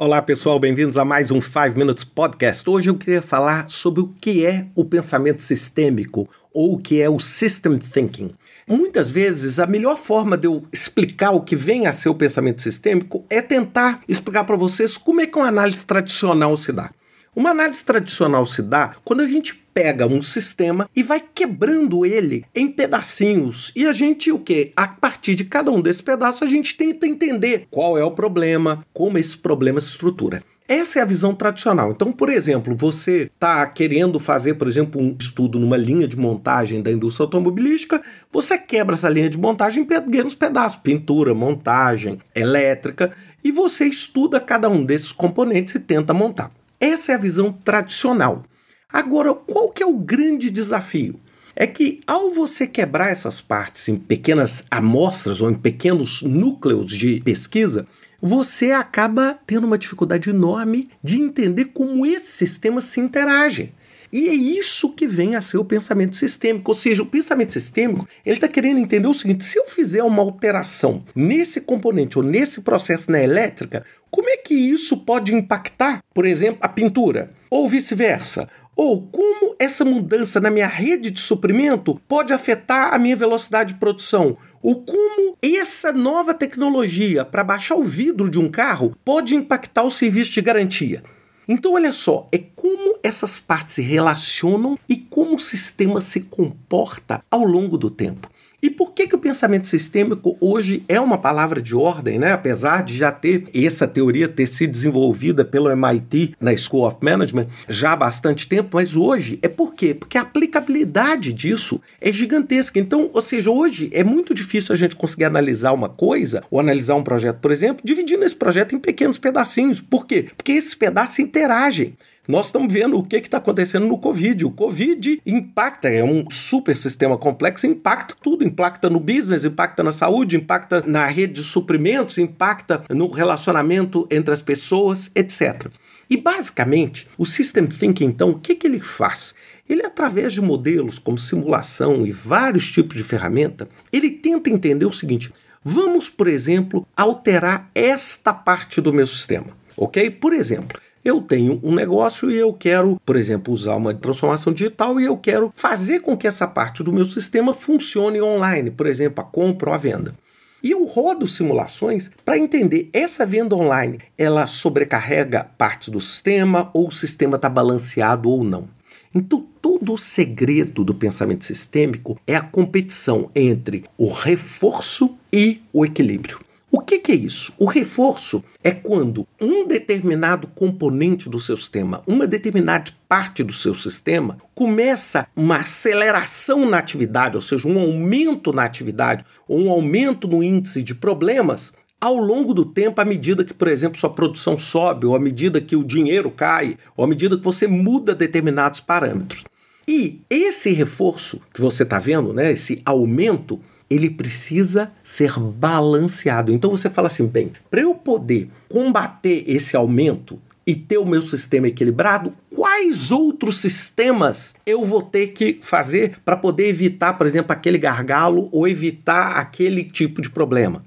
Olá pessoal, bem-vindos a mais um 5 Minutes Podcast. Hoje eu queria falar sobre o que é o pensamento sistêmico ou o que é o System Thinking. Muitas vezes a melhor forma de eu explicar o que vem a ser o pensamento sistêmico é tentar explicar para vocês como é que uma análise tradicional se dá. Uma análise tradicional se dá quando a gente pega um sistema e vai quebrando ele em pedacinhos. E a gente, o que? A partir de cada um desses pedaços, a gente tenta entender qual é o problema, como esse problema se estrutura. Essa é a visão tradicional. Então, por exemplo, você está querendo fazer, por exemplo, um estudo numa linha de montagem da indústria automobilística, você quebra essa linha de montagem em pequenos pedaços, pintura, montagem, elétrica, e você estuda cada um desses componentes e tenta montar. Essa é a visão tradicional. Agora, qual que é o grande desafio? É que ao você quebrar essas partes em pequenas amostras ou em pequenos núcleos de pesquisa, você acaba tendo uma dificuldade enorme de entender como esses sistemas se interagem. E é isso que vem a ser o pensamento sistêmico. Ou seja, o pensamento sistêmico ele está querendo entender o seguinte: se eu fizer uma alteração nesse componente ou nesse processo na elétrica, como é que isso pode impactar, por exemplo, a pintura? Ou vice-versa? Ou como essa mudança na minha rede de suprimento pode afetar a minha velocidade de produção? Ou como essa nova tecnologia para baixar o vidro de um carro pode impactar o serviço de garantia? Então, olha só, é como essas partes se relacionam e como o sistema se comporta ao longo do tempo. E por que, que o pensamento sistêmico hoje é uma palavra de ordem, né? Apesar de já ter essa teoria ter sido desenvolvida pelo MIT na School of Management já há bastante tempo, mas hoje é por quê? Porque a aplicabilidade disso é gigantesca. Então, ou seja, hoje é muito difícil a gente conseguir analisar uma coisa ou analisar um projeto, por exemplo, dividindo esse projeto em pequenos pedacinhos. Por quê? Porque esses pedaços interagem. Nós estamos vendo o que está acontecendo no Covid. O Covid impacta, é um super sistema complexo, impacta tudo, impacta no business, impacta na saúde, impacta na rede de suprimentos, impacta no relacionamento entre as pessoas, etc. E basicamente, o System Thinking, então, o que, que ele faz? Ele, através de modelos como simulação e vários tipos de ferramenta, ele tenta entender o seguinte: vamos, por exemplo, alterar esta parte do meu sistema, ok? Por exemplo, eu tenho um negócio e eu quero, por exemplo, usar uma transformação digital e eu quero fazer com que essa parte do meu sistema funcione online, por exemplo, a compra ou a venda. E eu rodo simulações para entender essa venda online, ela sobrecarrega parte do sistema ou o sistema está balanceado ou não. Então, todo o segredo do pensamento sistêmico é a competição entre o reforço e o equilíbrio. Que, que, é isso? O reforço é quando um determinado componente do seu sistema, uma determinada parte do seu sistema, começa uma aceleração na atividade, ou seja, um aumento na atividade, ou um aumento no índice de problemas ao longo do tempo, à medida que, por exemplo, sua produção sobe, ou à medida que o dinheiro cai, ou à medida que você muda determinados parâmetros. E esse reforço que você está vendo, né, esse aumento, ele precisa ser balanceado. Então você fala assim, bem, para eu poder combater esse aumento e ter o meu sistema equilibrado, quais outros sistemas eu vou ter que fazer para poder evitar, por exemplo, aquele gargalo ou evitar aquele tipo de problema?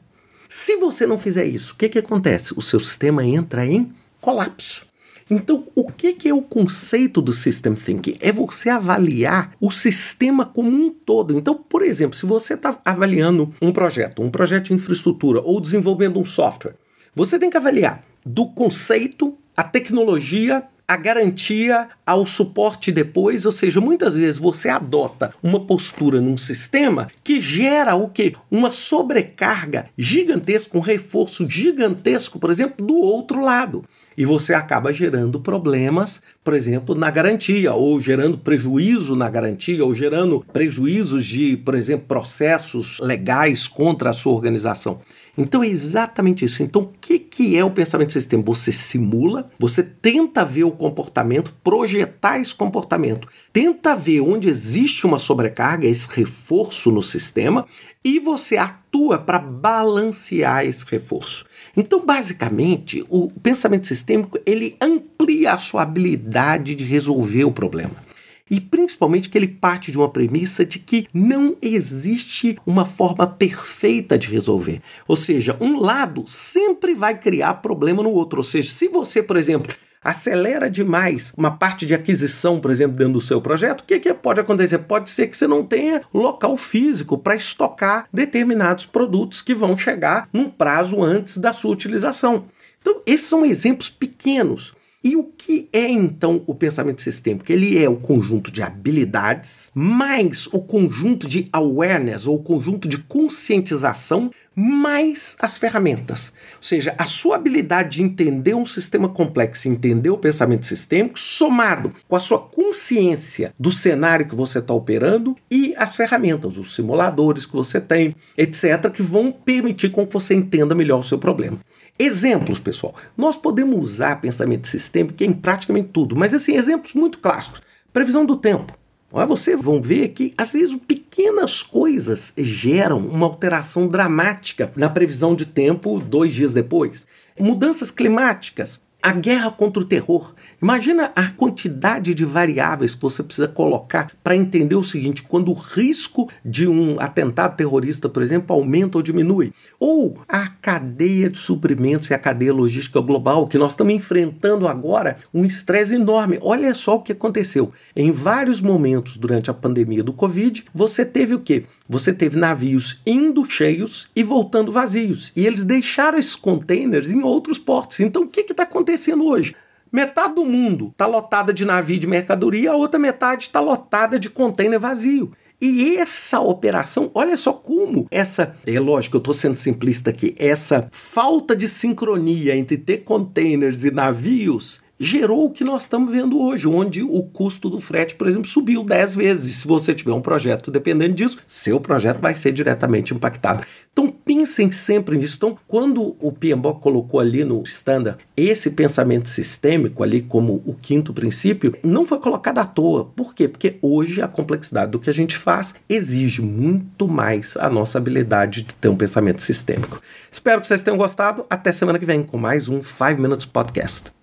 Se você não fizer isso, o que, que acontece? O seu sistema entra em colapso. Então, o que, é o conceito do System Thinking? É você avaliar o sistema como um todo. Então, por exemplo, se você está avaliando um projeto, um projeto de infraestrutura ou desenvolvendo um software, você tem que avaliar do conceito, a tecnologia, a garantia ao suporte depois, ou seja, muitas vezes você adota uma postura num sistema que gera o que? Uma sobrecarga gigantesca, um reforço gigantesco, por exemplo, do outro lado e você acaba gerando problemas, por exemplo, na garantia, ou gerando prejuízo na garantia, ou gerando prejuízos de, por exemplo, processos legais contra a sua organização. Então é exatamente isso. Então, o que, que é o pensamento sistêmico? Você simula, você tenta ver o comportamento, projetar esse comportamento, tenta ver onde existe uma sobrecarga, esse reforço no sistema, e você atua para balancear esse reforço. Então, basicamente, o pensamento sistêmico ele amplia a sua habilidade de resolver o problema. E principalmente que ele parte de uma premissa de que não existe uma forma perfeita de resolver. Ou seja, um lado sempre vai criar problema no outro. Ou seja, se você, por exemplo, acelera demais uma parte de aquisição, por exemplo, dentro do seu projeto, o que, que pode acontecer? Pode ser que você não tenha local físico para estocar determinados produtos que vão chegar num prazo antes da sua utilização. Então, esses são exemplos pequenos. E o que é então o pensamento sistêmico? Ele é o conjunto de habilidades mais o conjunto de awareness ou o conjunto de conscientização mais as ferramentas. Ou seja, a sua habilidade de entender um sistema complexo, entender o pensamento sistêmico, somado com a sua consciência do cenário que você está operando e as ferramentas, os simuladores que você tem, etc., que vão permitir com que você entenda melhor o seu problema. Exemplos, pessoal. Nós podemos usar pensamento sistêmico em praticamente tudo, mas assim, exemplos muito clássicos. Previsão do tempo. Vocês vão ver que, às vezes, pequenas coisas geram uma alteração dramática na previsão de tempo dois dias depois. Mudanças climáticas, a guerra contra o terror. Imagina a quantidade de variáveis que você precisa colocar para entender o seguinte: quando o risco de um atentado terrorista, por exemplo, aumenta ou diminui. Ou a cadeia de suprimentos e a cadeia logística global, que nós estamos enfrentando agora um estresse enorme. Olha só o que aconteceu. Em vários momentos durante a pandemia do Covid, você teve o quê? Você teve navios indo cheios e voltando vazios. E eles deixaram esses containers em outros portos. Então, o que está acontecendo hoje? Metade do mundo está lotada de navio de mercadoria, a outra metade está lotada de container vazio. E essa operação, olha só como essa, é lógico, eu estou sendo simplista aqui, essa falta de sincronia entre ter containers e navios gerou o que nós estamos vendo hoje, onde o custo do frete, por exemplo, subiu 10 vezes. Se você tiver um projeto dependendo disso, seu projeto vai ser diretamente impactado. Então pensem sempre nisso. Então, quando o PMBOK colocou ali no standard esse pensamento sistêmico ali como o quinto princípio, não foi colocado à toa. Por quê? Porque hoje a complexidade do que a gente faz exige muito mais a nossa habilidade de ter um pensamento sistêmico. Espero que vocês tenham gostado. Até semana que vem com mais um 5 Minutes Podcast.